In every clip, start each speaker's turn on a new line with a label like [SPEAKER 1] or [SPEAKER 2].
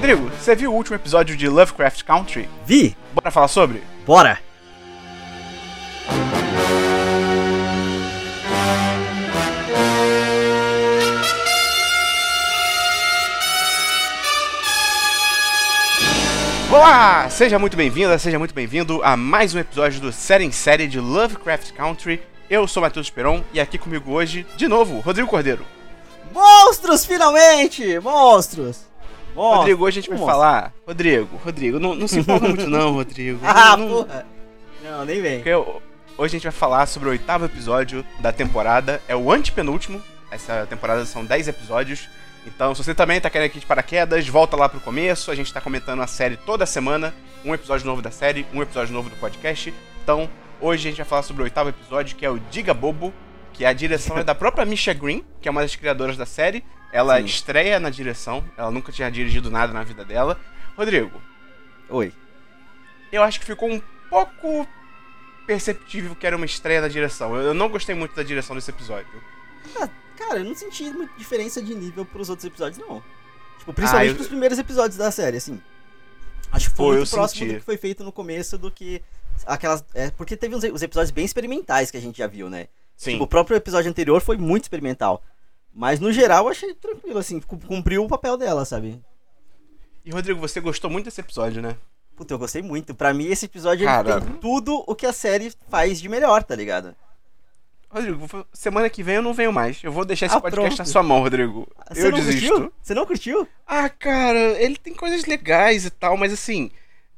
[SPEAKER 1] Rodrigo, você viu o último episódio de Lovecraft Country?
[SPEAKER 2] Vi!
[SPEAKER 1] Bora falar sobre?
[SPEAKER 2] Bora!
[SPEAKER 1] Olá! Seja muito bem-vinda, seja muito bem-vindo a mais um episódio do Série em Série de Lovecraft Country. Eu sou Matheus Peron e aqui comigo hoje, de novo, Rodrigo Cordeiro.
[SPEAKER 2] Monstros, finalmente! Monstros!
[SPEAKER 1] Rodrigo, hoje a gente vai falar. Rodrigo, Rodrigo, não, não se empolga muito não, Rodrigo.
[SPEAKER 2] Ah,
[SPEAKER 1] não,
[SPEAKER 2] porra! Não, nem vem.
[SPEAKER 1] Eu- hoje a gente vai falar sobre o oitavo episódio da temporada. É o antepenúltimo. Essa temporada são 10 episódios. Então, se você também tá querendo aqui de paraquedas, volta lá pro começo. A gente tá comentando a série toda semana. Um episódio novo da série, um episódio novo do podcast. Então, hoje a gente vai falar sobre o oitavo episódio, que é o Diga Bobo. Que a direção é da própria Misha Green, que é uma das criadoras da série. Ela
[SPEAKER 2] Sim.
[SPEAKER 1] estreia na direção. Ela nunca tinha dirigido nada na vida dela. Rodrigo,
[SPEAKER 2] Oi.
[SPEAKER 1] eu acho que ficou um pouco perceptível que era uma estreia da direção. Eu eu não gostei muito da direção desse episódio.
[SPEAKER 2] Ah, cara, eu não senti muita diferença de nível pros outros episódios, não. Tipo, principalmente
[SPEAKER 1] Ah, eu-
[SPEAKER 2] pros primeiros episódios da série, assim. Acho que foi
[SPEAKER 1] Pô,
[SPEAKER 2] muito próximo
[SPEAKER 1] senti.
[SPEAKER 2] do que foi feito no começo do que aquelas... É, porque teve uns, os episódios bem experimentais que a gente já viu, né?
[SPEAKER 1] Sim.
[SPEAKER 2] Tipo, o próprio episódio anterior foi muito experimental. Mas no geral eu achei tranquilo, assim, cu- cumpriu o papel dela, sabe?
[SPEAKER 1] E Rodrigo, você gostou muito desse episódio, né?
[SPEAKER 2] Puta, eu gostei muito. Pra mim, esse episódio
[SPEAKER 1] Cara.
[SPEAKER 2] tem tudo o que a série faz de melhor, tá ligado?
[SPEAKER 1] Rodrigo, semana que vem eu não venho mais. Eu vou deixar esse
[SPEAKER 2] Ah,
[SPEAKER 1] podcast
[SPEAKER 2] pronto.
[SPEAKER 1] na sua mão, Rodrigo.
[SPEAKER 2] Você
[SPEAKER 1] eu
[SPEAKER 2] não
[SPEAKER 1] desisto.
[SPEAKER 2] curtiu? Você não curtiu?
[SPEAKER 1] Ah, cara, ele tem coisas legais e tal, mas assim.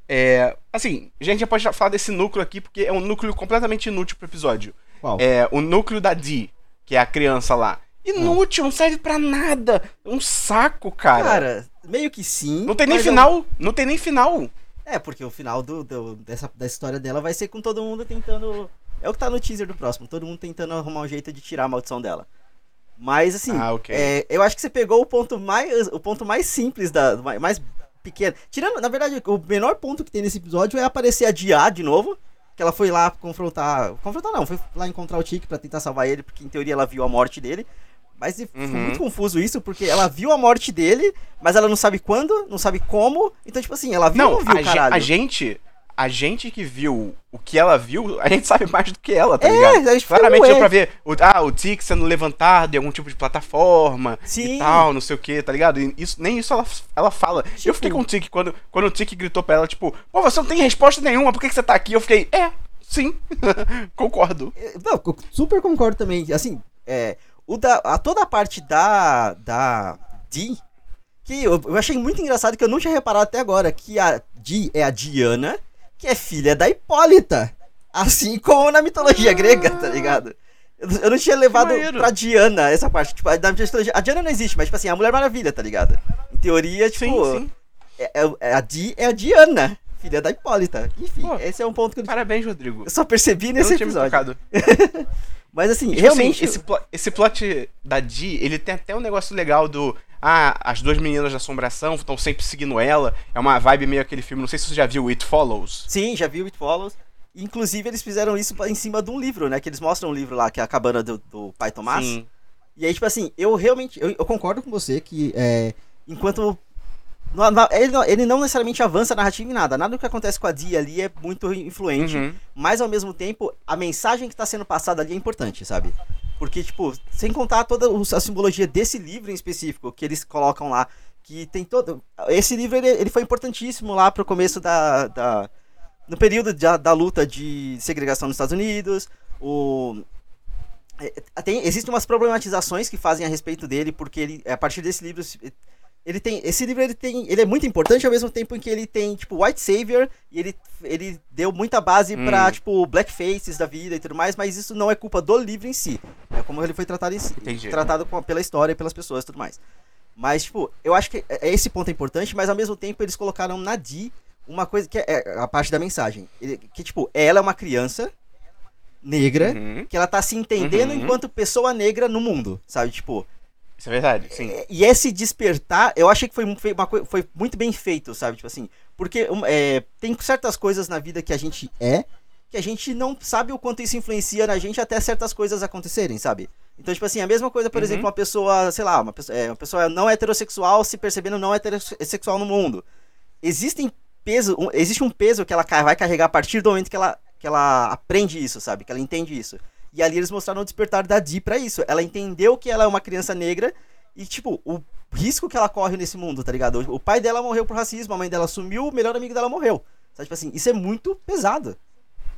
[SPEAKER 1] É. Assim, a gente já pode falar desse núcleo aqui, porque é um núcleo completamente inútil pro episódio.
[SPEAKER 2] Qual?
[SPEAKER 1] É o núcleo da Dee, que é a criança lá. Inútil, não serve pra nada. É um saco, cara.
[SPEAKER 2] Cara, meio que sim.
[SPEAKER 1] não tem nem
[SPEAKER 2] eu-
[SPEAKER 1] final. Não tem nem final.
[SPEAKER 2] É, porque o final do, do- dessa, da história dela vai ser com todo mundo tentando. É o que tá no teaser do próximo, todo mundo tentando arrumar um jeito de tirar a maldição dela. Mas assim,
[SPEAKER 1] Ah, ok.
[SPEAKER 2] é, eu acho que você pegou o ponto mais. O ponto mais simples da. mais- pequeno. Tirando, na verdade, o menor ponto que tem nesse episódio é aparecer a Dia de novo. Que ela foi lá confrontar. Confrontar não, foi lá encontrar o Tiki pra tentar salvar ele, porque em teoria ela viu a morte dele. Mas ficou
[SPEAKER 1] Uhum.
[SPEAKER 2] muito confuso isso, porque ela viu a morte dele, mas ela não sabe quando, não sabe como. Então, tipo assim, ela viu ou
[SPEAKER 1] Não,
[SPEAKER 2] não viu,
[SPEAKER 1] a, a gente. A gente que viu o que ela viu, a gente sabe mais do que ela, tá
[SPEAKER 2] É,
[SPEAKER 1] ligado?
[SPEAKER 2] a gente
[SPEAKER 1] Claramente deu pra ver o, ah, o Tic sendo levantado em algum tipo de plataforma
[SPEAKER 2] Sim.
[SPEAKER 1] e tal, não sei o que, tá ligado? E isso, nem isso ela, ela fala. eu
[SPEAKER 2] Tipo-
[SPEAKER 1] fiquei com o Tic quando, quando o Tic gritou pra ela, tipo, pô, você não tem resposta nenhuma, por que, que você tá aqui? Eu fiquei, é, sim, concordo.
[SPEAKER 2] É, Não, eu super concordo também. Assim, é, o da, a, toda a parte da, da Dee, que eu, eu achei muito engraçado que eu não tinha reparado até agora, que a Dee é a Diana, que é filha da Hipólita. Assim como na mitologia grega, tá ligado? Eu, eu não tinha levado pra Diana essa parte. Tipo, a, a Diana não existe, mas tipo assim, a Mulher Maravilha, tá ligado? Em teoria, tipo,
[SPEAKER 1] Sim, sim.
[SPEAKER 2] É, é- é a Dee é a Diana, filha da Hipólita. Enfim,
[SPEAKER 1] Pô,
[SPEAKER 2] esse é um ponto que eu,
[SPEAKER 1] Parabéns, Rodrigo.
[SPEAKER 2] eu só percebi
[SPEAKER 1] Eu
[SPEAKER 2] nesse
[SPEAKER 1] não tinha
[SPEAKER 2] episódio. Mas assim,
[SPEAKER 1] Tipo
[SPEAKER 2] realmente.
[SPEAKER 1] assim, esse, plo- esse plot da Dee, ele tem até um negócio legal do. Ah, as duas meninas da assombração estão sempre seguindo ela. É uma vibe meio aquele filme, não sei se você já viu It Follows.
[SPEAKER 2] Sim, já vi o It Follows. Inclusive, eles fizeram isso em cima de um livro, né? Que eles mostram um livro lá, que é a cabana do, do pai Tomás.
[SPEAKER 1] Sim.
[SPEAKER 2] E aí, tipo assim, eu realmente. Eu, eu concordo com você que é, enquanto. Ele, não, ele não necessariamente avança a narrativa em nada. Nada do que acontece com a Dia ali é muito influente.
[SPEAKER 1] Uhum.
[SPEAKER 2] Mas ao mesmo tempo, a mensagem que tá sendo passada ali é importante, sabe? Porque, tipo, sem contar toda a simbologia desse livro em específico, que eles colocam lá, que tem todo. Esse livro ele, ele foi importantíssimo lá pro começo da. da no período da, da luta de segregação nos Estados Unidos. O. é, Tem, existem umas problematizações que fazem a respeito dele, porque ele, a partir desse livro, ele tem, esse livro ele tem, ele é muito importante ao mesmo tempo em que ele tem tipo White Savior e ele, ele deu muita base
[SPEAKER 1] Hum.
[SPEAKER 2] pra tipo blackfaces da vida e tudo mais, mas isso não é culpa do livro em si, é como ele foi tratado em si,
[SPEAKER 1] Entendi.
[SPEAKER 2] tratado pela história e pelas pessoas e tudo mais. Mas tipo, eu acho que é- esse ponto é importante, mas ao mesmo tempo eles colocaram na Dee uma coisa que é, é a parte da mensagem, que tipo, ela é uma criança negra
[SPEAKER 1] Uhum.
[SPEAKER 2] que ela tá se entendendo
[SPEAKER 1] Uhum.
[SPEAKER 2] enquanto pessoa negra no mundo, sabe? Tipo,
[SPEAKER 1] Isso é verdade, sim.
[SPEAKER 2] é, E esse despertar, eu achei que foi, foi uma foi muito bem feito, sabe? Tipo assim, porque é, tem certas coisas na vida que a gente é, que a gente não sabe o quanto isso influencia na gente até certas coisas acontecerem, sabe? Então, tipo assim, a mesma coisa, por
[SPEAKER 1] Uhum.
[SPEAKER 2] exemplo, uma pessoa, sei lá, uma pessoa, é, uma pessoa não heterossexual se percebendo não heterossexual no mundo. Existem peso, um- existe um peso que ela vai carregar a partir do momento que ela, que ela aprende isso, sabe? Que ela entende isso. E ali eles mostraram o despertar da Dee pra isso. Ela entendeu que ela é uma criança negra e, tipo, o risco que ela corre nesse mundo, tá ligado? O pai dela morreu por racismo, a mãe dela sumiu, o melhor amigo dela morreu. Sabe, tipo assim, isso é muito pesado.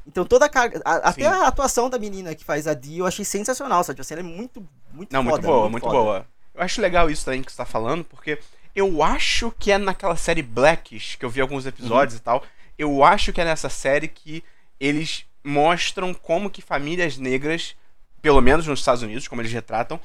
[SPEAKER 2] Então toda a carga. a- até a atuação da menina que faz a Dee eu achei sensacional, sabe? Tipo assim, ela é muito, muito
[SPEAKER 1] Não, muito
[SPEAKER 2] foda,
[SPEAKER 1] boa, muito boa. Eu acho legal isso também que você tá falando, porque eu acho que é naquela série Blackish, que eu vi alguns episódios e tal, eu acho que é nessa série que eles mostram como que famílias negras, pelo menos nos Estados Unidos, como eles retratam,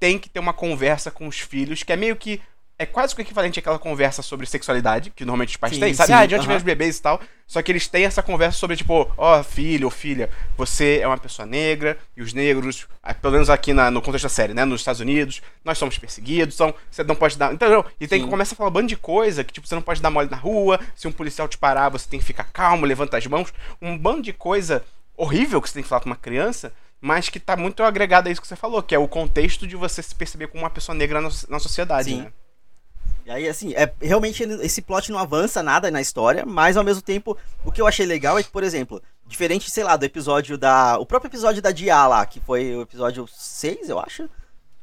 [SPEAKER 1] tem que ter uma conversa com os filhos, que é meio que. É quase que o equivalente àquela conversa sobre sexualidade, que normalmente os pais
[SPEAKER 2] Sim,
[SPEAKER 1] têm, sabe?
[SPEAKER 2] sim,
[SPEAKER 1] ah, de onde vem
[SPEAKER 2] aham.
[SPEAKER 1] os bebês e tal. Só que eles têm essa conversa sobre, tipo, ó, filho ou filha, você é uma pessoa negra, e os negros, pelo menos aqui na- no contexto da série, né? Nos Estados Unidos, nós somos perseguidos, então você não pode dar. Entendeu? E tem
[SPEAKER 2] Sim.
[SPEAKER 1] que começar a falar um bando de coisa, que, tipo, você não pode dar mole na rua, se um policial te parar, você tem que ficar calmo, levanta as mãos. Um bando de coisa horrível que você tem que falar com uma criança, mas que tá muito agregado a isso que você falou, que é o contexto de você se perceber como uma pessoa negra na, na sociedade,
[SPEAKER 2] Sim.
[SPEAKER 1] né?
[SPEAKER 2] E aí, assim, é, realmente ele- esse plot não avança nada na história, mas ao mesmo tempo, o que eu achei legal é que, por exemplo, diferente, sei lá, do episódio da. O próprio episódio da Dia lá, que foi o episódio 6, eu acho.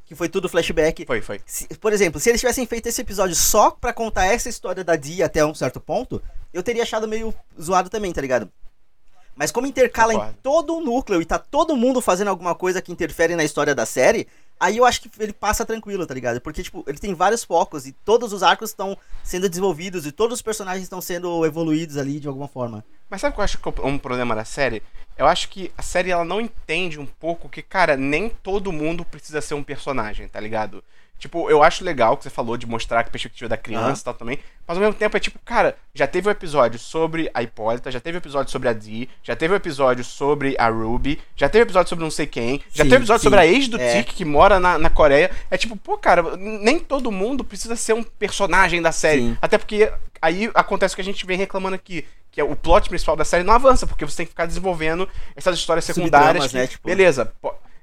[SPEAKER 2] Que foi tudo flashback.
[SPEAKER 1] Foi, foi.
[SPEAKER 2] Se- por exemplo, se eles tivessem feito esse episódio só pra contar essa história da Dia até um certo ponto, eu teria achado meio zoado também, tá ligado? Mas como intercala em
[SPEAKER 1] Concordo.
[SPEAKER 2] todo o núcleo e tá todo mundo fazendo alguma coisa que interfere na história da série, aí eu acho que ele passa tranquilo, tá ligado? Porque, tipo, ele tem vários focos e todos os arcos estão sendo desenvolvidos e todos os personagens estão sendo evoluídos ali de alguma forma.
[SPEAKER 1] Mas sabe o que eu acho que é um problema da série? Eu acho que a série ela não entende um pouco que, cara, nem todo mundo precisa ser um personagem, tá ligado? Tipo, eu acho legal o que você falou de mostrar a perspectiva da criança e tal também. Mas ao mesmo tempo é tipo, cara, já teve um episódio sobre a Hipólita, já teve um episódio sobre a Dee, já teve um episódio sobre a Ruby, já teve um episódio sobre não sei quem, já
[SPEAKER 2] Sim,
[SPEAKER 1] teve um episódio
[SPEAKER 2] sim.
[SPEAKER 1] sobre a ex do
[SPEAKER 2] É.
[SPEAKER 1] Tic que mora na, na Coreia. É tipo, pô, cara, nem todo mundo precisa ser um personagem da série.
[SPEAKER 2] Sim.
[SPEAKER 1] Até porque aí acontece o que a gente vem reclamando aqui. Que é o plot principal da série não avança, porque você tem que ficar desenvolvendo essas histórias secundárias.
[SPEAKER 2] Subtramas,
[SPEAKER 1] que,
[SPEAKER 2] né, tipo-
[SPEAKER 1] Beleza.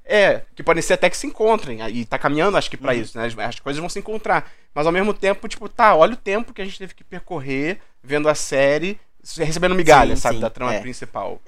[SPEAKER 1] É, que podem ser até que se encontrem. E tá caminhando, acho que, pra
[SPEAKER 2] Uhum.
[SPEAKER 1] isso, né? As, as coisas vão se encontrar. Mas ao mesmo tempo, tipo, tá, olha o tempo que a gente teve que percorrer vendo a série, recebendo migalha,
[SPEAKER 2] Sim,
[SPEAKER 1] sabe,
[SPEAKER 2] sim,
[SPEAKER 1] da trama
[SPEAKER 2] é.
[SPEAKER 1] principal.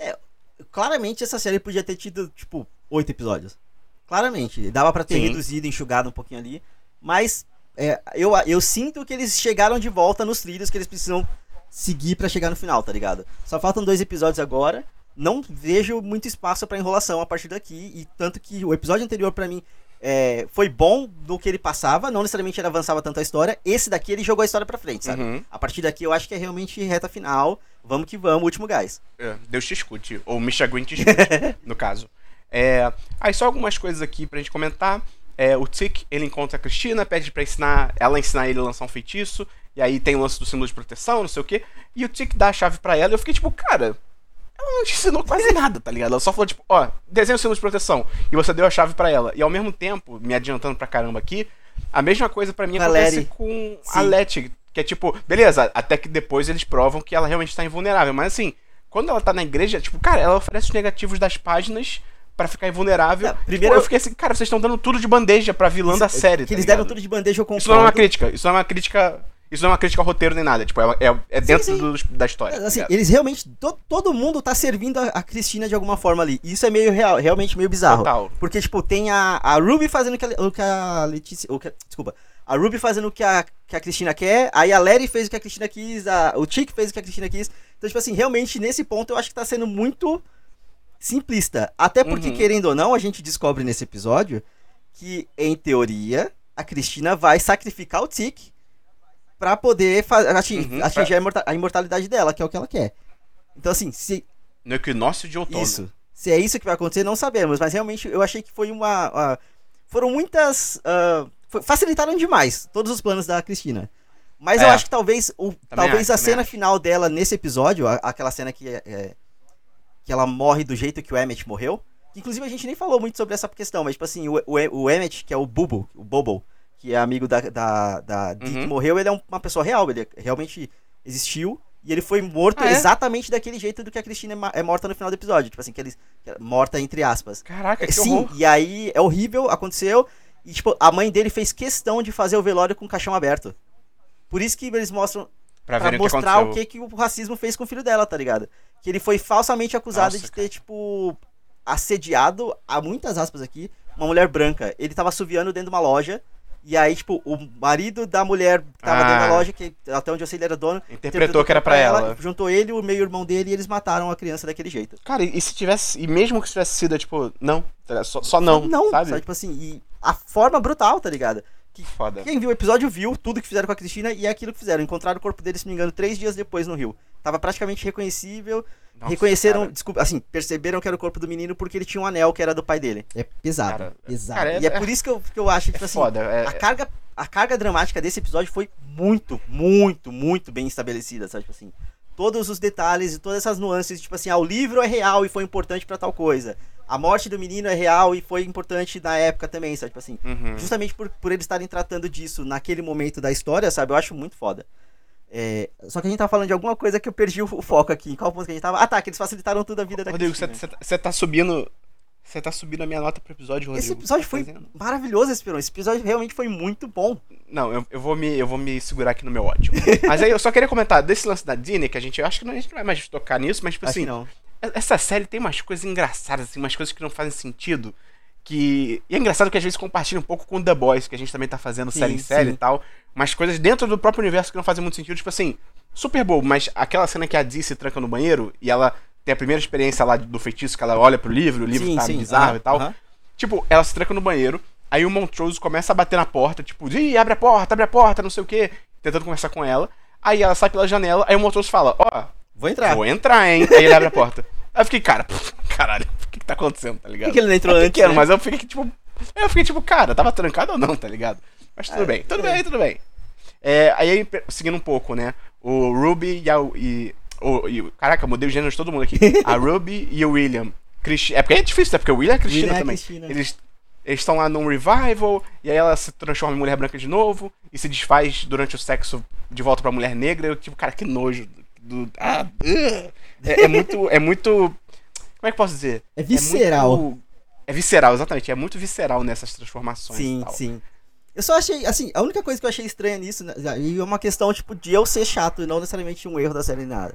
[SPEAKER 2] Claramente essa série podia ter tido, tipo, oito episódios. Claramente. Dava pra ter
[SPEAKER 1] Sim.
[SPEAKER 2] reduzido, enxugado um pouquinho ali. Mas é, eu, eu sinto que eles chegaram de volta nos trilhos que eles precisam seguir pra chegar no final, tá ligado? Só faltam dois episódios agora. Não vejo muito espaço pra enrolação a partir daqui. E tanto que o episódio anterior pra mim é, foi bom do que ele passava. Não necessariamente ele avançava tanto a história. Esse daqui ele jogou a história pra frente, sabe?
[SPEAKER 1] Uhum.
[SPEAKER 2] A partir daqui eu acho que é realmente reta final. Vamos que vamos, último gás.
[SPEAKER 1] É, Deus te escute. Ou Misha Green te escute, no caso. É, aí só algumas coisas aqui pra gente comentar. É, o Tic, ele encontra a Cristina, pede pra ensinar, ela ensinar ele a lançar um feitiço. E aí tem o lance do símbolo de proteção, não sei o quê. E o Tic dá a chave pra ela e eu fiquei tipo, cara, ela não te ensinou quase nada, tá ligado? Ela só falou, tipo, ó, desenha o símbolo de proteção. E você deu a chave pra ela. E ao mesmo tempo, me adiantando pra caramba aqui, a mesma coisa pra mim
[SPEAKER 2] a
[SPEAKER 1] acontece
[SPEAKER 2] Letty.
[SPEAKER 1] com a
[SPEAKER 2] Sim.
[SPEAKER 1] Letty. Que é tipo, beleza, até que depois eles provam que ela realmente tá invulnerável. Mas assim, quando ela tá na igreja, tipo, cara, ela oferece os negativos das páginas pra ficar invulnerável.
[SPEAKER 2] Não,
[SPEAKER 1] Tipo,
[SPEAKER 2] primeiro-
[SPEAKER 1] eu fiquei assim, cara, vocês estão dando tudo de bandeja pra vilã da série.
[SPEAKER 2] Que
[SPEAKER 1] tá
[SPEAKER 2] eles
[SPEAKER 1] ligado?
[SPEAKER 2] deram tudo de bandeja, eu concordo.
[SPEAKER 1] Isso não é uma crítica, isso não é uma crítica. Isso não é uma crítica ao roteiro nem nada. Tipo, é, é, é dentro
[SPEAKER 2] sim.
[SPEAKER 1] do- da história. tá
[SPEAKER 2] Assim,
[SPEAKER 1] ligado?
[SPEAKER 2] eles realmente. to- todo mundo tá servindo a, a Cristina de alguma forma ali. Isso é meio real, realmente meio bizarro.
[SPEAKER 1] Total.
[SPEAKER 2] Porque, tipo, tem a, a Ruby fazendo o que a, o que a Letícia. o que- desculpa. A Ruby fazendo o que a, que a Cristina quer, aí a Larry fez o que a Cristina quis, a, o Chick fez o que a Cristina quis. Então, tipo assim, realmente, nesse ponto, eu acho que tá sendo muito simplista. Até porque,
[SPEAKER 1] Uhum.
[SPEAKER 2] querendo ou não, a gente descobre nesse episódio que, em teoria, a Cristina vai sacrificar o Tick pra poder fa- ating-
[SPEAKER 1] Uhum,
[SPEAKER 2] atingir a, imorta- a imortalidade dela, que é o que ela quer. Então, assim, se
[SPEAKER 1] No equinócio de outono.
[SPEAKER 2] isso, se é isso que vai acontecer, não sabemos. Mas realmente eu achei que foi uma. uma- foram muitas. ah, foi- facilitaram demais todos os planos da Cristina. Mas eu
[SPEAKER 1] É.
[SPEAKER 2] acho que talvez, o, talvez
[SPEAKER 1] acho,
[SPEAKER 2] a cena
[SPEAKER 1] acho.
[SPEAKER 2] final dela nesse episódio, aquela cena que, é- é, que ela morre do jeito que o Emmett morreu. Inclusive a gente nem falou muito sobre essa questão, mas tipo assim, o, o, o Emmett, que é o Bubo, o Bobo, que é amigo da, da, da
[SPEAKER 1] Uhum.
[SPEAKER 2] morreu, ele é um- uma pessoa real, ele realmente existiu. E ele foi morto
[SPEAKER 1] Ah, é?
[SPEAKER 2] exatamente daquele jeito do que a Cristina é é morta no final do episódio. Tipo assim, que eles, morta entre aspas.
[SPEAKER 1] Caraca, que
[SPEAKER 2] Sim,
[SPEAKER 1] horror.
[SPEAKER 2] e aí é horrível, aconteceu. E, tipo, a mãe dele fez questão de fazer o velório com o caixão aberto. Por isso que eles mostram
[SPEAKER 1] Pra
[SPEAKER 2] pra mostrar o que, que o racismo fez com o filho dela, tá ligado? Que ele foi falsamente acusado
[SPEAKER 1] Nossa,
[SPEAKER 2] de ter, tipo, assediado, há muitas aspas aqui, uma mulher branca. Ele tava assoviando dentro de uma loja. E aí, tipo, o marido da mulher que tava
[SPEAKER 1] Ah.
[SPEAKER 2] dentro da loja, que até onde eu sei ele era dono,
[SPEAKER 1] Interpretou que era pra ela.
[SPEAKER 2] Juntou ele, o meio-irmão dele, e eles mataram a criança daquele jeito.
[SPEAKER 1] Cara, e e se tivesse. E mesmo que tivesse sido, tipo, não. tá Só, só não.
[SPEAKER 2] Não,
[SPEAKER 1] sabe?
[SPEAKER 2] Tipo assim, e a forma brutal, tá ligado? Que
[SPEAKER 1] Foda.
[SPEAKER 2] Quem viu o episódio viu tudo que fizeram com a Cristina e é aquilo que fizeram. Encontraram o corpo dele, se não me engano, três dias depois no Rio. Tava praticamente reconhecível.
[SPEAKER 1] Nossa,
[SPEAKER 2] reconheceram,
[SPEAKER 1] cara.
[SPEAKER 2] desculpa, assim, perceberam que era o corpo do menino porque ele tinha um anel que era do pai dele. É pesado,
[SPEAKER 1] Cara,
[SPEAKER 2] pesado.
[SPEAKER 1] cara, é-
[SPEAKER 2] e é por isso que eu, que eu acho,
[SPEAKER 1] É
[SPEAKER 2] tipo assim,
[SPEAKER 1] foda. É,
[SPEAKER 2] a carga, a carga dramática desse episódio foi muito, muito, muito bem estabelecida, sabe? Tipo assim, todos os detalhes e todas essas nuances, tipo assim, ah, o livro é real e foi importante pra tal coisa. A morte do menino é real e foi importante na época também, sabe? Tipo assim,
[SPEAKER 1] uhum.
[SPEAKER 2] justamente por, por eles estarem tratando disso naquele momento da história, sabe? Eu acho muito foda. É, só que a gente tava falando de alguma coisa que eu perdi o, foco aqui. Em qual ponto que a gente tava? Ah, tá, que eles facilitaram tudo a vida da
[SPEAKER 1] Rodrigo, você tá subindo. Você tá subindo a minha nota pro episódio, Rodrigo.
[SPEAKER 2] Esse episódio foi
[SPEAKER 1] Tá
[SPEAKER 2] maravilhoso, esse Esse episódio realmente foi muito bom.
[SPEAKER 1] Não, eu, eu, vou me, eu vou me segurar aqui no meu ódio. mas aí eu só queria comentar desse lance da Disney, que a gente. Eu acho que não- a gente não vai mais tocar nisso, mas, tipo
[SPEAKER 2] Acho
[SPEAKER 1] assim,
[SPEAKER 2] que não.
[SPEAKER 1] Essa série tem umas coisas engraçadas, assim, umas coisas que não fazem sentido. Que. E é engraçado que às vezes compartilha um pouco com The Boys, que a gente também tá fazendo
[SPEAKER 2] Sim,
[SPEAKER 1] série em série
[SPEAKER 2] sim.
[SPEAKER 1] e tal. Umas coisas dentro do próprio universo que não fazem muito sentido, tipo assim, super bobo, mas aquela cena que a Dee se tranca no banheiro e ela tem a primeira experiência lá do feitiço, que ela olha pro livro, o livro
[SPEAKER 2] Sim,
[SPEAKER 1] tá
[SPEAKER 2] sim,
[SPEAKER 1] bizarro
[SPEAKER 2] aham,
[SPEAKER 1] e tal.
[SPEAKER 2] aham.
[SPEAKER 1] Tipo, ela se tranca no banheiro, aí o Montrose começa a bater na porta, tipo, Ih, abre a porta, abre a porta, não sei o quê, tentando conversar com ela. Aí ela sai pela janela, aí o Montrose fala, ó,
[SPEAKER 2] Vou entrar.
[SPEAKER 1] vou entrar, hein? Aí ele abre a porta. Aí eu fiquei, cara, pff, caralho, o que, que tá acontecendo, tá ligado?
[SPEAKER 2] Por que ele não entrou
[SPEAKER 1] é
[SPEAKER 2] antes,
[SPEAKER 1] pequeno,
[SPEAKER 2] né?
[SPEAKER 1] mas eu fiquei tipo. Eu fiquei tipo, cara, tava trancado ou não, tá ligado? Mas tudo
[SPEAKER 2] É,
[SPEAKER 1] bem, tudo
[SPEAKER 2] é.
[SPEAKER 1] bem, tudo bem. É, aí, seguindo um pouco, né? O Ruby e a. E, o, e caraca, mudei o gênero de todo mundo aqui. A Ruby e o William. Cristi é porque é difícil, né? Porque o William é a Cristina
[SPEAKER 2] William é a
[SPEAKER 1] também.
[SPEAKER 2] Cristina.
[SPEAKER 1] Eles eles estão lá num revival, e aí ela se transforma em mulher branca de novo, e se desfaz durante o sexo de volta pra mulher negra. Eu, tipo, cara, que nojo. Do, ah, ugh. É, é muito. É muito. Como é que eu posso dizer?
[SPEAKER 2] É visceral.
[SPEAKER 1] muito- É, visceral, exatamente. É muito visceral nessas transformações.
[SPEAKER 2] Sim, sim. Eu só achei, assim, a única coisa que eu achei estranha nisso, né, e é uma questão, tipo, de eu ser chato e não necessariamente um erro da série nada.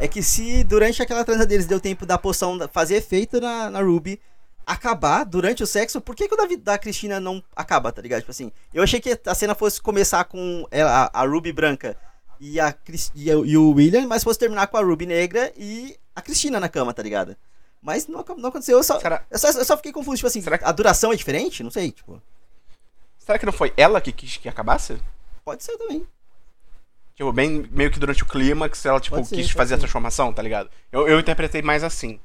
[SPEAKER 2] É que se durante aquela transa deles deu tempo da poção fazer efeito na, na Ruby, acabar durante o sexo, por que, que o da, vi- da Cristina não acaba, tá ligado? Tipo assim, eu achei que a cena fosse começar com ela, a, a Ruby branca e, a, e, o- e o William, mas fosse terminar com a Ruby negra e a Cristina na cama, tá ligado? Mas não, não aconteceu, eu só,
[SPEAKER 1] Será,
[SPEAKER 2] eu só, eu só fiquei confuso, tipo assim,
[SPEAKER 1] Será que-
[SPEAKER 2] a duração é diferente? Não sei, tipo,
[SPEAKER 1] será que não foi ela que quis que acabasse?
[SPEAKER 2] pode ser também.
[SPEAKER 1] Tipo, bem meio que durante o clímax ela, tipo,
[SPEAKER 2] ser,
[SPEAKER 1] quis fazer a
[SPEAKER 2] ser.
[SPEAKER 1] transformação, tá ligado? Eu, eu interpretei mais assim.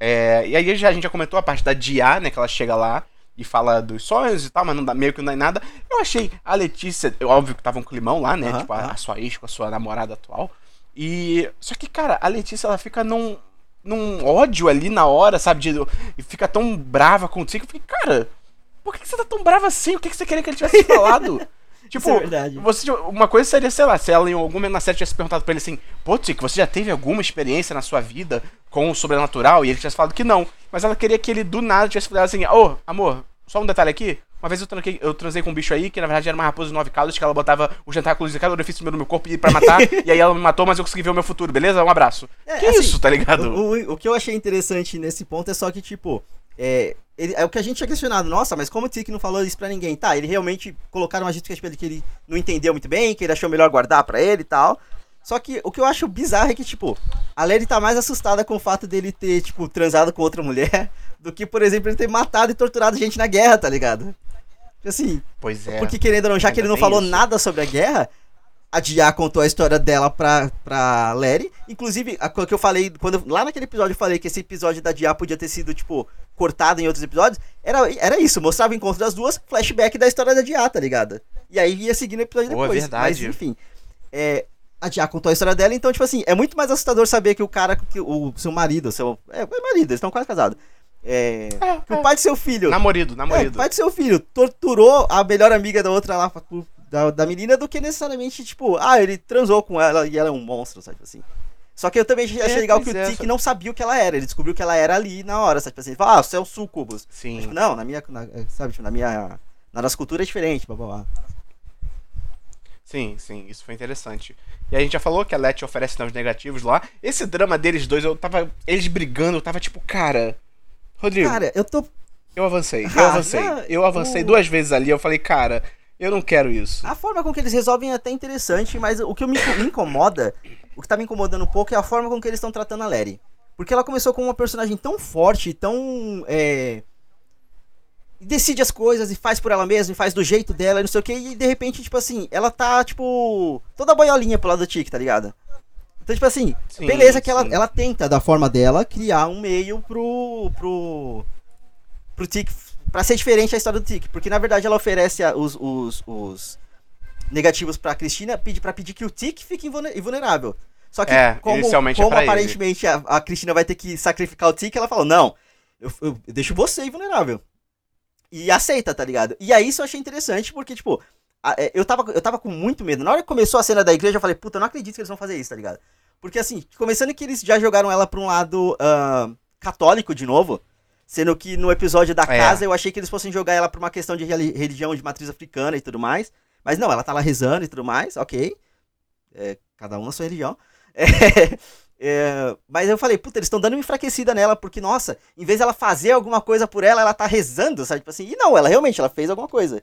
[SPEAKER 1] É, e aí já, a gente já comentou a parte da Dia, né? Que ela chega lá e fala dos sonhos e tal, mas não dá, meio que não dá em nada. Eu achei a Letícia, óbvio que tava um climão lá, né?
[SPEAKER 2] Aham,
[SPEAKER 1] tipo, a, a sua ex com a sua namorada atual. E. Só que, cara, a Letícia ela fica num. num ódio ali na hora, sabe? De, e fica tão brava contigo. Eu fiquei, cara, por que, que você tá tão brava assim? O que, que você queria que ele tivesse falado? Tipo,
[SPEAKER 2] é verdade.
[SPEAKER 1] você, uma coisa seria, sei lá, se ela em algum momento na série tivesse perguntado pra ele assim, pô, Tic, você já teve alguma experiência na sua vida com o sobrenatural? E ele tivesse falado que não. Mas ela queria que ele do nada tivesse falado assim, ô, amor, só um detalhe aqui. Uma vez eu, tranquei, eu transei com um bicho aí, que na verdade era uma raposa de nove caudas, que ela botava os tentáculos de cada orifício meu no meu corpo e pra matar, e aí ela me matou, mas eu consegui ver o meu futuro, beleza? Um abraço.
[SPEAKER 2] É,
[SPEAKER 1] que
[SPEAKER 2] assim,
[SPEAKER 1] isso, tá ligado?
[SPEAKER 2] O, o- o que eu achei interessante nesse ponto é só que, tipo, é, ele- é o que a gente tinha questionado. Nossa, mas como o Tiki não falou isso pra ninguém? Tá, ele realmente colocaram uma justificativa que ele não entendeu muito bem, que ele achou melhor guardar pra ele e tal. Só que o que eu acho bizarro é que, tipo, a Larry tá mais assustada com o fato dele ter, tipo, transado com outra mulher do que, por exemplo, ele ter matado e torturado gente na guerra, tá ligado? Assim,
[SPEAKER 1] Pois é.
[SPEAKER 2] porque querendo ou não, já que
[SPEAKER 1] Ainda
[SPEAKER 2] ele não falou
[SPEAKER 1] isso.
[SPEAKER 2] nada sobre a guerra, a Dia contou a história dela pra, pra Larry. Inclusive, a que eu falei, quando eu- lá naquele episódio eu falei que esse episódio da Dia podia ter sido, tipo, cortado em outros episódios, era, era isso, mostrava o encontro das duas, flashback da história da Dia, tá ligado? E aí ia seguindo o episódio
[SPEAKER 1] é
[SPEAKER 2] depois.
[SPEAKER 1] verdade.
[SPEAKER 2] Mas enfim. É, a Dia contou a história dela, então, tipo assim, é muito mais assustador saber que o cara, que o seu marido, seu. É, é marido, eles estão quase casados. É, que o pai do seu filho.
[SPEAKER 1] Namorido,
[SPEAKER 2] É, o
[SPEAKER 1] namorido.
[SPEAKER 2] pai do seu filho torturou a melhor amiga da outra lá por da, da menina do que necessariamente, tipo, ah, ele transou com ela e ela é um monstro, sabe assim. Só que eu também achei
[SPEAKER 1] É,
[SPEAKER 2] legal que o
[SPEAKER 1] é,
[SPEAKER 2] Tic não sabia o que ela era. Ele descobriu que ela era ali na hora, sabe? Tipo assim, ele fala, ah, você é o sucubus.
[SPEAKER 1] Sim.
[SPEAKER 2] Tipo, não, na minha. na- sabe, tipo, na minha. Na nossa cultura é diferente, blá blá blá.
[SPEAKER 1] Sim, sim, isso foi interessante. E a gente já falou que a Letty oferece sinais negativos lá. Esse drama deles dois, eu tava. Eles brigando, eu tava tipo, cara. Rodrigo,
[SPEAKER 2] Cara, eu tô.
[SPEAKER 1] eu avancei, eu
[SPEAKER 2] Ah,
[SPEAKER 1] avancei.
[SPEAKER 2] não,
[SPEAKER 1] Eu avancei
[SPEAKER 2] o-
[SPEAKER 1] duas vezes ali, eu falei, cara, eu não quero isso.
[SPEAKER 2] A forma com que eles resolvem é até interessante, mas o que me, incomoda, o que tá me incomodando um pouco é a forma com que eles estão tratando a Larry. Porque ela começou com uma personagem tão forte, tão. É, decide as coisas e faz por ela mesma, e faz do jeito dela e não sei o que, e de repente, tipo assim, ela tá, tipo, toda boiolinha pro lado do Tic, tá ligado? Então, tipo assim,
[SPEAKER 1] Sim,
[SPEAKER 2] beleza que ela, ela tenta, da forma dela, criar um meio pro. pro. pro Tic. Pra ser diferente a história do Tic. Porque na verdade ela oferece a- os, os, os negativos pra Cristina pedi- pra pedir que o Tic fique invulne- invulnerável. Só que,
[SPEAKER 1] É,
[SPEAKER 2] como,
[SPEAKER 1] é
[SPEAKER 2] como
[SPEAKER 1] ele.
[SPEAKER 2] aparentemente a, a Cristina vai ter que sacrificar o Tic, ela fala: Não, eu, eu deixo você invulnerável. E aceita, tá ligado? E aí isso eu achei interessante, porque, tipo, a- é, eu tava, eu tava com muito medo. Na hora que começou a cena da igreja, eu falei, puta, eu não acredito que eles vão fazer isso, tá ligado? Porque assim, começando que eles já jogaram ela pra um lado ah, católico de novo. Sendo que no episódio da
[SPEAKER 1] É.
[SPEAKER 2] casa eu achei que eles fossem jogar ela pra uma questão de reli- religião de matriz africana e tudo mais. Mas não, ela tá lá rezando e tudo mais, ok. É, cada um na sua religião. É, é, mas eu falei, puta, eles estão dando uma enfraquecida nela, porque, nossa, em vez dela fazer alguma coisa por ela, ela tá rezando, sabe? Tipo assim, e não, ela realmente, ela fez alguma coisa.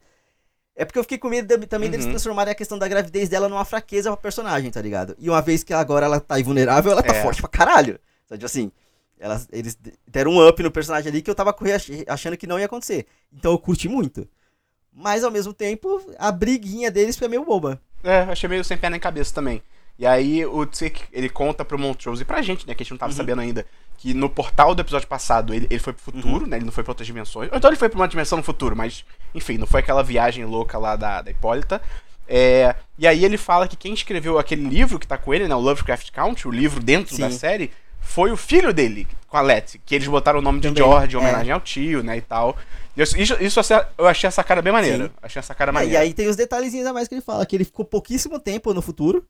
[SPEAKER 2] É porque eu fiquei com medo de- também deles
[SPEAKER 1] Uhum.
[SPEAKER 2] transformarem a questão da gravidez dela numa fraqueza pra personagem, tá ligado? E uma vez que agora ela tá invulnerável, ela tá
[SPEAKER 1] É.
[SPEAKER 2] forte pra caralho. Sabe, tipo assim, elas, eles deram um up no personagem ali que eu tava achando que não ia acontecer. Então eu curti muito. Mas ao mesmo tempo, a briguinha deles foi meio boba.
[SPEAKER 1] É, achei meio sem pé nem cabeça também. E aí o Tic, ele conta pro Montrose e pra gente, né, que a gente não tava
[SPEAKER 2] Uhum.
[SPEAKER 1] sabendo ainda, que no portal do episódio passado ele, ele foi pro futuro, né, ele não foi pra outras dimensões. Ou então ele foi pra uma dimensão no futuro, mas, enfim, não foi aquela viagem louca lá da, da Hipólita. É, e aí ele fala que quem escreveu aquele livro que tá com ele, né, o Lovecraft Country, o livro dentro da
[SPEAKER 2] Sim.
[SPEAKER 1] série, foi o filho dele, com a Letty, que eles botaram o nome de
[SPEAKER 2] Também,
[SPEAKER 1] George, em
[SPEAKER 2] é.
[SPEAKER 1] homenagem ao tio, né, e tal. Isso, isso, eu achei essa cara bem maneira.
[SPEAKER 2] Sim.
[SPEAKER 1] Achei essa cara
[SPEAKER 2] É,
[SPEAKER 1] maneira.
[SPEAKER 2] e aí tem os detalhezinhos a mais que ele fala, que ele ficou pouquíssimo tempo no futuro,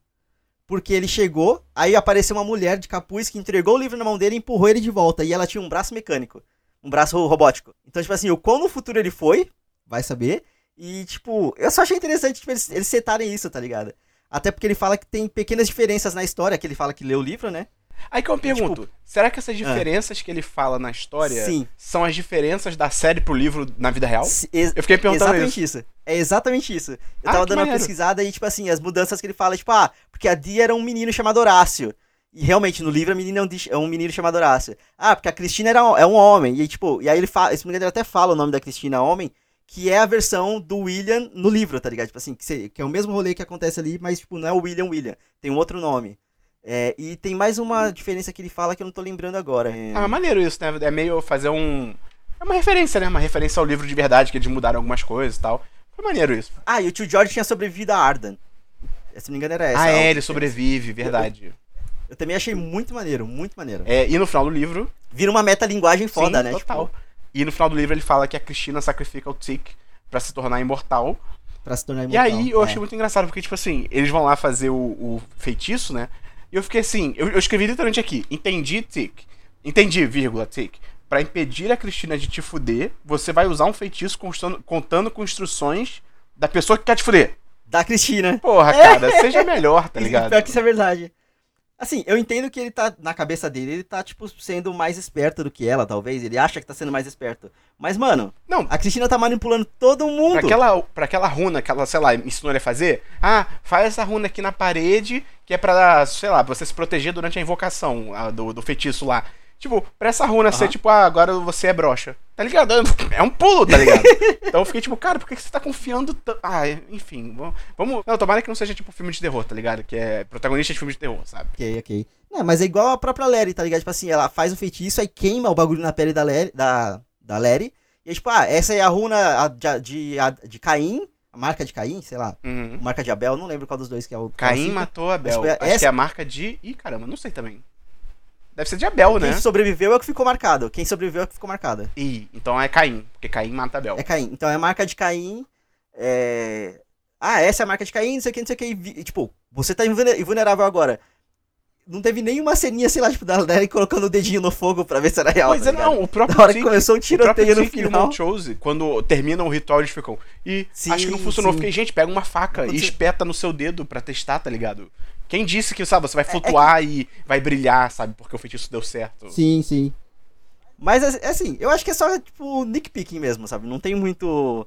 [SPEAKER 2] porque ele chegou, aí apareceu uma mulher de capuz que entregou o livro na mão dele e empurrou ele de volta, e ela tinha um braço mecânico, um braço robótico. Então, tipo assim, o quão no futuro ele foi, vai saber, e tipo, eu só achei interessante tipo, eles, eles setarem isso, tá ligado? Até porque ele fala que tem pequenas diferenças na história, que ele fala que leu o livro, né?
[SPEAKER 1] Aí que eu pergunto, será que essas
[SPEAKER 2] Ah.
[SPEAKER 1] diferenças que ele fala na história
[SPEAKER 2] Sim.
[SPEAKER 1] são as diferenças da série pro livro na vida real? Eu fiquei perguntando
[SPEAKER 2] exatamente isso. É exatamente isso. Eu
[SPEAKER 1] Ah,
[SPEAKER 2] tava dando uma
[SPEAKER 1] maneiro.
[SPEAKER 2] pesquisada e, tipo assim, as mudanças que ele fala, tipo, ah, porque a Dia era um menino chamado Horácio. E realmente, no livro, a menina é um, é um menino chamado Horácio. Ah, porque a Cristina era um- é um homem. E aí, tipo, e aí ele fala, esse menino até fala o nome da Cristina homem, que é a versão do William no livro, tá ligado? Tipo assim, que, que é o mesmo rolê que acontece ali, mas, tipo, não é o William William. Tem um outro nome. É, e tem mais uma diferença que ele fala que eu não tô lembrando agora. É...
[SPEAKER 1] Ah, maneiro isso, né? É meio fazer um. É uma referência, né? Uma referência ao livro de verdade, que eles mudaram algumas coisas e tal. Foi maneiro isso.
[SPEAKER 2] Ah, e o tio George tinha sobrevivido a Arden. Se não me engano, era essa.
[SPEAKER 1] ah, é, ele
[SPEAKER 2] diferença.
[SPEAKER 1] sobrevive, verdade.
[SPEAKER 2] Eu também achei muito maneiro, muito maneiro.
[SPEAKER 1] É, e no final do livro.
[SPEAKER 2] Vira uma metalinguagem foda,
[SPEAKER 1] sim,
[SPEAKER 2] né?
[SPEAKER 1] Total.
[SPEAKER 2] Tipo,
[SPEAKER 1] E no final do livro ele fala que a Cristina sacrifica o Tic pra se tornar imortal.
[SPEAKER 2] pra se tornar
[SPEAKER 1] E
[SPEAKER 2] imortal.
[SPEAKER 1] aí eu
[SPEAKER 2] É.
[SPEAKER 1] achei muito engraçado, porque, tipo assim, eles vão lá fazer o, o feitiço, né? E eu fiquei assim, eu, eu escrevi literalmente aqui, entendi, Tic. Entendi, vírgula, Tic. Pra impedir a Cristina de te fuder, você vai usar um feitiço constando- contando com instruções da pessoa que quer te fuder.
[SPEAKER 2] Da Cristina.
[SPEAKER 1] Porra, cara, seja melhor, tá ligado?
[SPEAKER 2] Pior que isso é verdade. Assim, eu entendo que ele tá, na cabeça dele, ele tá, tipo, sendo mais esperto do que ela, talvez. Ele acha que tá sendo mais esperto. Mas, mano,
[SPEAKER 1] Não,
[SPEAKER 2] a Cristina tá manipulando todo mundo.
[SPEAKER 1] Pra aquela, pra aquela runa que ela, sei lá, ensinou ele a fazer. Ah, faz essa runa aqui na parede, que é pra, sei lá, pra você se proteger durante a invocação a, do, do feitiço lá. Tipo, pra essa runa ser
[SPEAKER 2] Aham.
[SPEAKER 1] tipo, ah, agora você é broxa. Tá ligado? É um pulo, tá ligado? então eu fiquei tipo, cara, por que você tá confiando tanto? Ah, enfim, vamos-. Não, tomara que não seja tipo filme de terror, tá ligado? Que é protagonista de filme de terror, sabe?
[SPEAKER 2] Ok, ok. Não, mas é igual a própria Larry, tá ligado? Tipo assim, ela faz o feitiço, aí queima o bagulho na pele da Larry, da, da Larry. E aí, tipo, ah, essa é a runa de, de, a- de Caim, a marca de Caim, sei lá.
[SPEAKER 1] Uhum.
[SPEAKER 2] Marca de Abel, não lembro qual dos dois que é o.
[SPEAKER 1] Caim
[SPEAKER 2] qual a
[SPEAKER 1] matou Abel.
[SPEAKER 2] Mas,
[SPEAKER 1] Acho
[SPEAKER 2] essa-
[SPEAKER 1] é a marca de. Ih, caramba, não sei também. Deve ser de Abel,
[SPEAKER 2] Quem
[SPEAKER 1] né?
[SPEAKER 2] sobreviveu é o que ficou marcado. Quem sobreviveu é o que ficou marcado.
[SPEAKER 1] Ih, então é Caim, porque Caim mata Abel.
[SPEAKER 2] É Caim. Então é a marca de Caim. É... Ah, essa é a marca de Caim, não sei o que, não sei o que. E, e, tipo, você tá invulne- invulnerável agora. Não teve nenhuma ceninha, sei lá, tipo, da Larry colocando o dedinho no fogo pra ver se era real.
[SPEAKER 1] Pois
[SPEAKER 2] tá
[SPEAKER 1] é, não, o próprio
[SPEAKER 2] Na hora que começou o tiroteio no
[SPEAKER 1] Tick e o
[SPEAKER 2] final.
[SPEAKER 1] Montrose, quando terminam o ritual, eles ficam. E acho que não funcionou.
[SPEAKER 2] sim.
[SPEAKER 1] Fiquei, gente, pega uma faca e espeta no seu dedo pra testar, tá ligado? Quem disse que, sabe, você
[SPEAKER 2] É,
[SPEAKER 1] vai flutuar e vai brilhar, sabe, porque o feitiço deu certo?
[SPEAKER 2] Sim, sim. Mas é- é assim, eu acho que é só, tipo, nitpicking mesmo, sabe? Não tem muito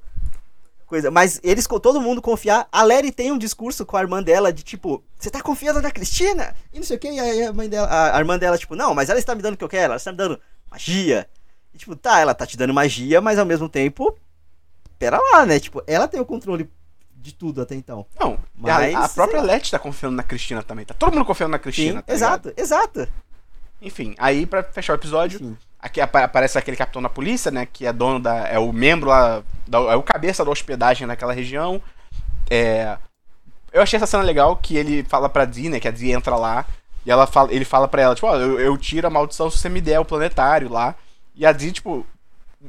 [SPEAKER 2] coisa. Mas eles, todo mundo confiar. A Larry tem um discurso com a irmã dela de tipo, você tá confiando na Cristina? E não sei o que. E aí a mãe dela, a, a irmã dela, tipo, não, mas ela está me dando o que eu quero, ela está me dando magia. E tipo, tá, ela tá te dando magia, mas ao mesmo tempo, pera lá, né? Tipo, ela tem o controle de tudo até então.
[SPEAKER 1] Não,
[SPEAKER 2] Mas,
[SPEAKER 1] a, a própria. Letty tá confiando na Cristina também. Tá todo mundo confiando na Cristina,
[SPEAKER 2] Sim,
[SPEAKER 1] tá ligado?
[SPEAKER 2] exato, exato.
[SPEAKER 1] Enfim, aí pra fechar o episódio,
[SPEAKER 2] Enfim.
[SPEAKER 1] aqui apa- aparece aquele capitão da polícia, né? Que é dono da. É o membro lá. da- é o cabeça da hospedagem naquela região. É. Eu achei essa cena legal que ele fala pra Dee, né? Que a Dee entra lá. E ela fala, ele fala pra ela, tipo, ó, eu, eu tiro a maldição se você me der o planetário lá. E a Dee, tipo,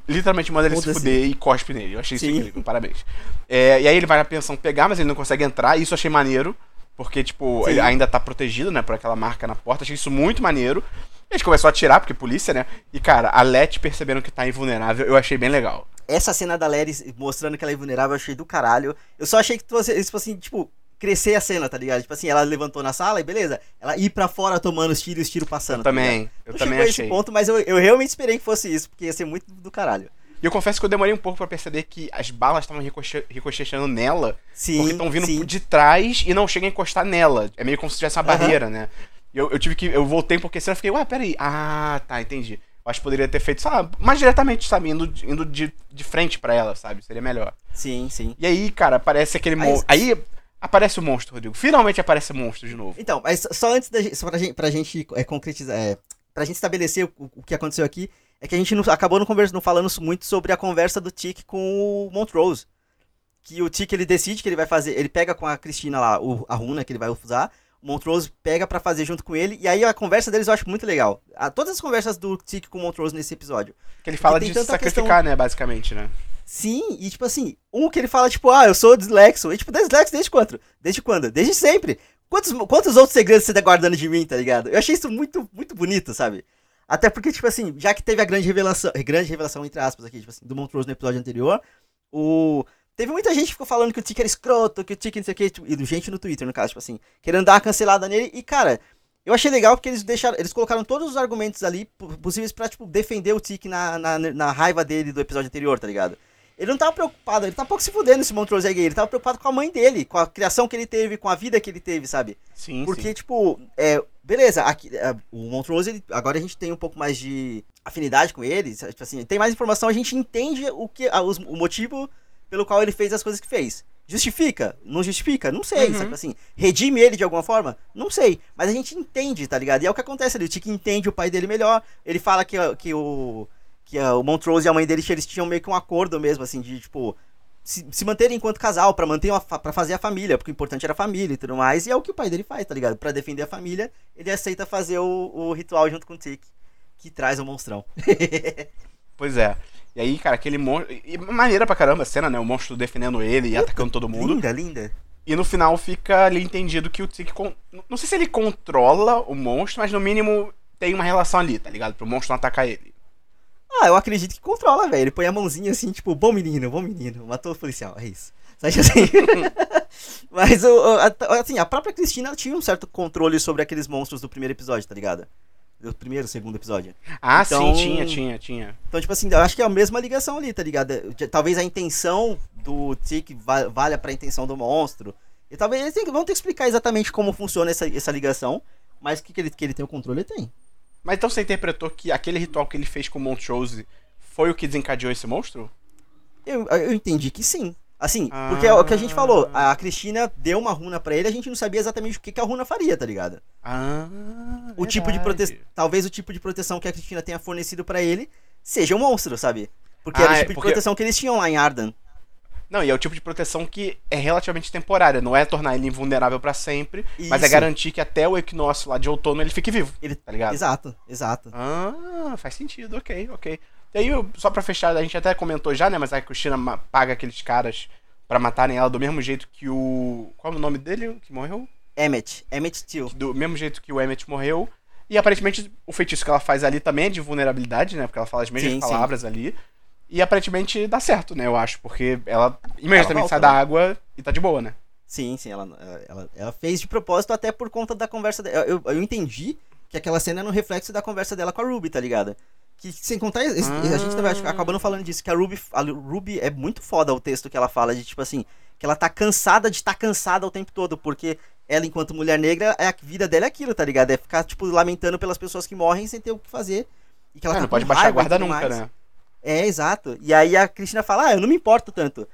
[SPEAKER 1] literalmente manda ele se fuder e cospe nele. Eu achei isso
[SPEAKER 2] Sim.
[SPEAKER 1] incrível, parabéns. É, e aí ele vai na pensão pegar, mas ele não consegue entrar. E isso eu achei maneiro. Porque, tipo,
[SPEAKER 2] Sim.
[SPEAKER 1] ele ainda tá protegido, né, por aquela marca na porta. Achei isso muito maneiro. A gente começou a atirar, porque polícia, né? E, cara, a Letty percebendo que tá invulnerável, eu achei bem legal.
[SPEAKER 2] essa cena da Larry mostrando que ela é invulnerável, eu achei do caralho. Eu só achei que fosse, eles fossem, tipo, crescer a cena, tá ligado? Tipo assim, ela levantou na sala e beleza. Ela ir pra fora tomando os tiros e os tiros passando.
[SPEAKER 1] Eu
[SPEAKER 2] tá ligado?
[SPEAKER 1] também, eu
[SPEAKER 2] Não
[SPEAKER 1] também achei.
[SPEAKER 2] esse ponto, mas eu, eu realmente esperei que fosse isso, porque ia ser muito do caralho.
[SPEAKER 1] E eu confesso que eu demorei um pouco pra perceber que as balas estavam ricoche- ricocheteando nela,
[SPEAKER 2] Sim,
[SPEAKER 1] porque estão vindo
[SPEAKER 2] sim.
[SPEAKER 1] de trás e não chegam a encostar nela. É meio como se tivesse uma
[SPEAKER 2] Aham.
[SPEAKER 1] barreira, né? Eu, eu tive que. Eu voltei porque senão eu fiquei, ué, peraí. Ah, tá, entendi. Eu acho que poderia ter feito, sabe, mais diretamente, sabe, indo, de- indo de, de frente pra ela, sabe? Seria melhor.
[SPEAKER 2] Sim, sim.
[SPEAKER 1] E aí, cara, aparece aquele.
[SPEAKER 2] Aí
[SPEAKER 1] aparece o monstro, Rodrigo. Finalmente aparece o monstro de novo.
[SPEAKER 2] Então, mas só antes da gente, só pra gente, pra gente é, concretizar, é, pra gente estabelecer o, o que aconteceu aqui, é que a gente não, acabou não, conversa, não falando muito sobre a conversa do Tic com o Montrose. Que o Tic ele decide que ele vai fazer, ele pega com a Cristina lá o, a runa que ele vai usar, o Montrose pega pra fazer junto com ele, e aí a conversa deles eu acho muito legal. A, todas as conversas do Tic com o Montrose nesse episódio.
[SPEAKER 1] Que ele fala de sacrificar, né, basicamente, né?
[SPEAKER 2] Sim, e tipo assim, um que ele fala, tipo, ah, eu sou dislexo. E tipo, dislexo desde quando? Desde quando? Desde sempre. Quantos, quantos outros segredos você tá guardando de mim, tá ligado? Eu achei isso muito, muito bonito, sabe? Até porque, tipo assim, já que teve a grande revelação, grande revelação, entre aspas, aqui, tipo assim, do Montrose no episódio anterior, o. Teve muita gente que ficou falando que o Tic era escroto, que o Tic não sei o que, tipo, e gente no Twitter, no caso, tipo assim, querendo dar uma cancelada nele, e cara, eu achei legal porque eles deixaram, eles colocaram todos os argumentos ali po- possíveis pra, tipo, defender o Tic na, na, na raiva dele do episódio anterior, tá ligado? Ele não tava preocupado, ele tá pouco se fudendo esse Montrose gay, ele tava preocupado com a mãe dele, com a criação que ele teve, com a vida que ele teve, sabe?
[SPEAKER 1] Sim,
[SPEAKER 2] Porque,
[SPEAKER 1] sim.
[SPEAKER 2] tipo, é, beleza, aqui, é, o Montrose, ele- agora a gente tem um pouco mais de afinidade com ele, sabe? tipo assim, tem mais informação, a gente entende o, que, a- os- o motivo pelo qual ele fez as coisas que fez. Justifica? Não justifica? Não sei,
[SPEAKER 1] Uhum.
[SPEAKER 2] sabe assim? Redime ele de alguma forma? Não sei. Mas a gente entende, tá ligado? E é o que acontece ali. O Tiki entende o pai dele melhor. Ele fala que, que o. Que ah, o Montrose e a mãe dele eles tinham meio que um acordo mesmo, assim, de tipo. Se, se manterem enquanto casal, pra manter pra fazer a família, porque o importante era a família e tudo mais, e é o que o pai dele faz, tá ligado? Pra defender a família, ele aceita fazer o, o ritual junto com o Tiki, que traz o monstrão.
[SPEAKER 1] Pois é. E aí, cara, aquele monstro. E maneira pra caramba a cena, né? O monstro defendendo ele e atacando todo mundo.
[SPEAKER 2] Linda, linda.
[SPEAKER 1] E no final fica ali entendido que o Tic. Con... Não sei se ele controla o monstro, mas no mínimo tem uma relação ali, tá ligado? Pro monstro não atacar ele.
[SPEAKER 2] Ah, eu acredito que controla, velho. Ele põe a mãozinha assim, tipo, bom menino, bom menino, matou o policial, é isso. Sabe assim? Mas, assim, a própria Cristina tinha um certo controle sobre aqueles monstros do primeiro episódio, tá ligado? Do primeiro, segundo episódio.
[SPEAKER 1] Ah,
[SPEAKER 2] Então-
[SPEAKER 1] sim, tinha, tinha, tinha.
[SPEAKER 2] Então, tipo assim, eu acho que é a mesma ligação ali, tá ligado? Talvez a intenção do Tic va- valha pra intenção do monstro. E talvez eles vão ter que explicar exatamente como funciona essa, essa ligação. Mas que, que, ele, que ele tem o controle, ele tem.
[SPEAKER 1] Mas então você interpretou que aquele ritual que ele fez com o Montrose foi o que desencadeou esse monstro?
[SPEAKER 2] Eu, eu entendi que sim. Assim,
[SPEAKER 1] Ah.
[SPEAKER 2] porque é o que a gente falou. A Cristina deu uma runa pra ele, a gente não sabia exatamente o que, que a runa faria, tá ligado?
[SPEAKER 1] Ah.
[SPEAKER 2] O tipo de proteção. Talvez o tipo de proteção que a Cristina tenha fornecido pra ele seja um monstro, sabe? Porque
[SPEAKER 1] Ah,
[SPEAKER 2] era o
[SPEAKER 1] é,
[SPEAKER 2] tipo de
[SPEAKER 1] porque-
[SPEAKER 2] proteção que eles tinham lá em Ardan.
[SPEAKER 1] Não, e é o tipo de proteção que é relativamente temporária. Não é tornar ele invulnerável pra sempre, mas é
[SPEAKER 2] Isso.
[SPEAKER 1] garantir que até o equinócio lá de outono ele fique vivo.
[SPEAKER 2] Ele-
[SPEAKER 1] Tá ligado?
[SPEAKER 2] Exato, exato.
[SPEAKER 1] Ah, faz sentido, ok, ok. E aí, só pra fechar, a gente até comentou já, né? Mas a Cristina paga aqueles caras pra matarem ela do mesmo jeito que o. Qual é o nome dele que morreu?
[SPEAKER 2] Emmet, Emmet Till.
[SPEAKER 1] Do mesmo jeito que o Emmet morreu. E aparentemente o feitiço que ela faz ali também é de vulnerabilidade, né? Porque ela fala as mesmas
[SPEAKER 2] Sim, sim.
[SPEAKER 1] palavras ali. E aparentemente dá certo, né? Eu acho. Porque ela imediatamente
[SPEAKER 2] volta,
[SPEAKER 1] sai
[SPEAKER 2] né?
[SPEAKER 1] da água e tá de boa, né?
[SPEAKER 2] Sim, sim, ela, ela, ela fez de propósito até por conta da conversa dela. Eu, eu entendi que aquela cena era um reflexo da conversa dela com a Ruby, tá ligado? Que sem contar, esse- a gente tava acho, acabando falando disso, que a Ruby, a Ruby é muito foda o texto que ela fala, de tipo assim, que ela tá cansada de estar cansada o tempo todo, porque ela, enquanto mulher negra, é a vida dela é aquilo, tá ligado? É ficar, tipo, lamentando pelas pessoas que morrem sem ter o que fazer. E que ela
[SPEAKER 1] Ah,
[SPEAKER 2] tá
[SPEAKER 1] não pode baixar a guarda nunca,
[SPEAKER 2] mais.
[SPEAKER 1] né?
[SPEAKER 2] É, exato. E aí a Cristina fala, ah, eu não me importo tanto.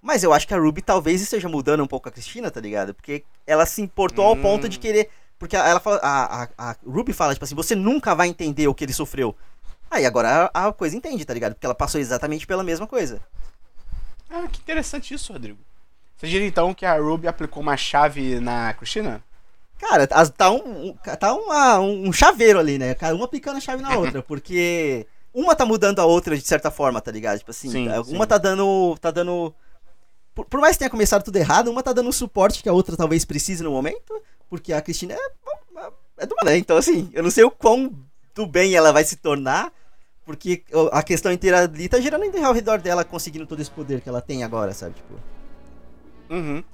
[SPEAKER 2] Mas eu acho que a Ruby talvez esteja mudando um pouco a Cristina, tá ligado? Porque ela se importou ao
[SPEAKER 1] Hum.
[SPEAKER 2] ponto de querer. Porque ela fala. A, a, a Ruby fala, tipo assim, você nunca vai entender o que ele sofreu. Aí agora a, a coisa entende, tá ligado? Porque ela passou exatamente pela mesma coisa.
[SPEAKER 1] Ah, que interessante isso, Rodrigo. Você diria então que a Ruby aplicou uma chave na Cristina?
[SPEAKER 2] Cara, tá um, tá uma- um chaveiro ali, né? Uma picando a chave na outra, porque uma tá mudando a outra de certa forma, tá ligado? Tipo assim,
[SPEAKER 1] Sim,
[SPEAKER 2] uma
[SPEAKER 1] sim.
[SPEAKER 2] tá dando. tá dando. Por, por mais que tenha começado tudo errado, uma tá dando o suporte que a outra talvez precise no momento, porque a Cristina é, é do mal, né? Então, assim, eu não sei o quão do bem ela vai se tornar, porque a questão inteira ali tá girando ao redor dela, conseguindo todo esse poder que ela tem agora, sabe? Tipo.
[SPEAKER 1] Uhum.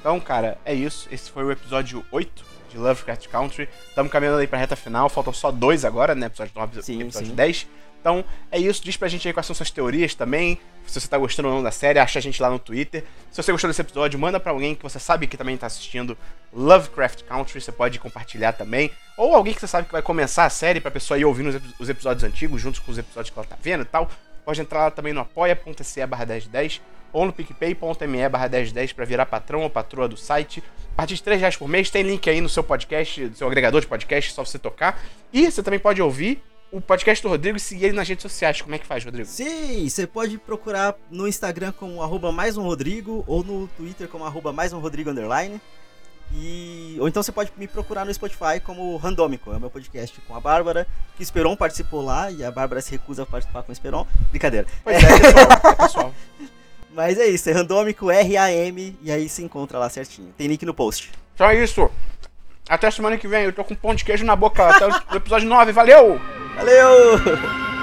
[SPEAKER 1] Então, cara, é isso. Esse foi o episódio 8 de Lovecraft Country. Estamos caminhando aí pra reta final. Faltam só dois agora, né? Episódio 9 e episódio
[SPEAKER 2] sim.
[SPEAKER 1] 10. Então, é isso. Diz pra gente aí quais são suas teorias também. Se você tá gostando ou não da série, acha a gente lá no Twitter. Se você gostou desse episódio, manda pra alguém que você sabe que também tá assistindo Lovecraft Country. Você pode compartilhar também. Ou alguém que você sabe que vai começar a série pra pessoa ir ouvindo os, epi- os episódios antigos, juntos com os episódios que ela tá vendo e tal. Pode entrar lá também no apoia.se barra 1010 ou no picpay.me barra 1010 pra virar patrão ou patroa do site. A partir de 3 reais por mês tem link aí no seu podcast, no seu agregador de podcast, só você tocar. E você também pode ouvir o podcast do Rodrigo e seguir ele nas redes sociais. Como é que faz, Rodrigo?
[SPEAKER 2] Sim, você pode procurar no Instagram como arroba mais um Rodrigo ou no Twitter como arroba mais um Rodrigo underline. E... Ou então você pode me procurar no Spotify como Randômico, é o meu podcast com a Bárbara, que o Esperon participou lá e a Bárbara se recusa a participar com o Esperon. Brincadeira.
[SPEAKER 1] Pois é, pessoal. É, pessoal.
[SPEAKER 2] Mas é isso, é Randômico R-A-M e aí se encontra lá certinho. Tem link no post.
[SPEAKER 1] Então é isso. Até semana que vem. Eu tô com pão de queijo na boca. Até o episódio 9. Valeu!
[SPEAKER 2] Valeu!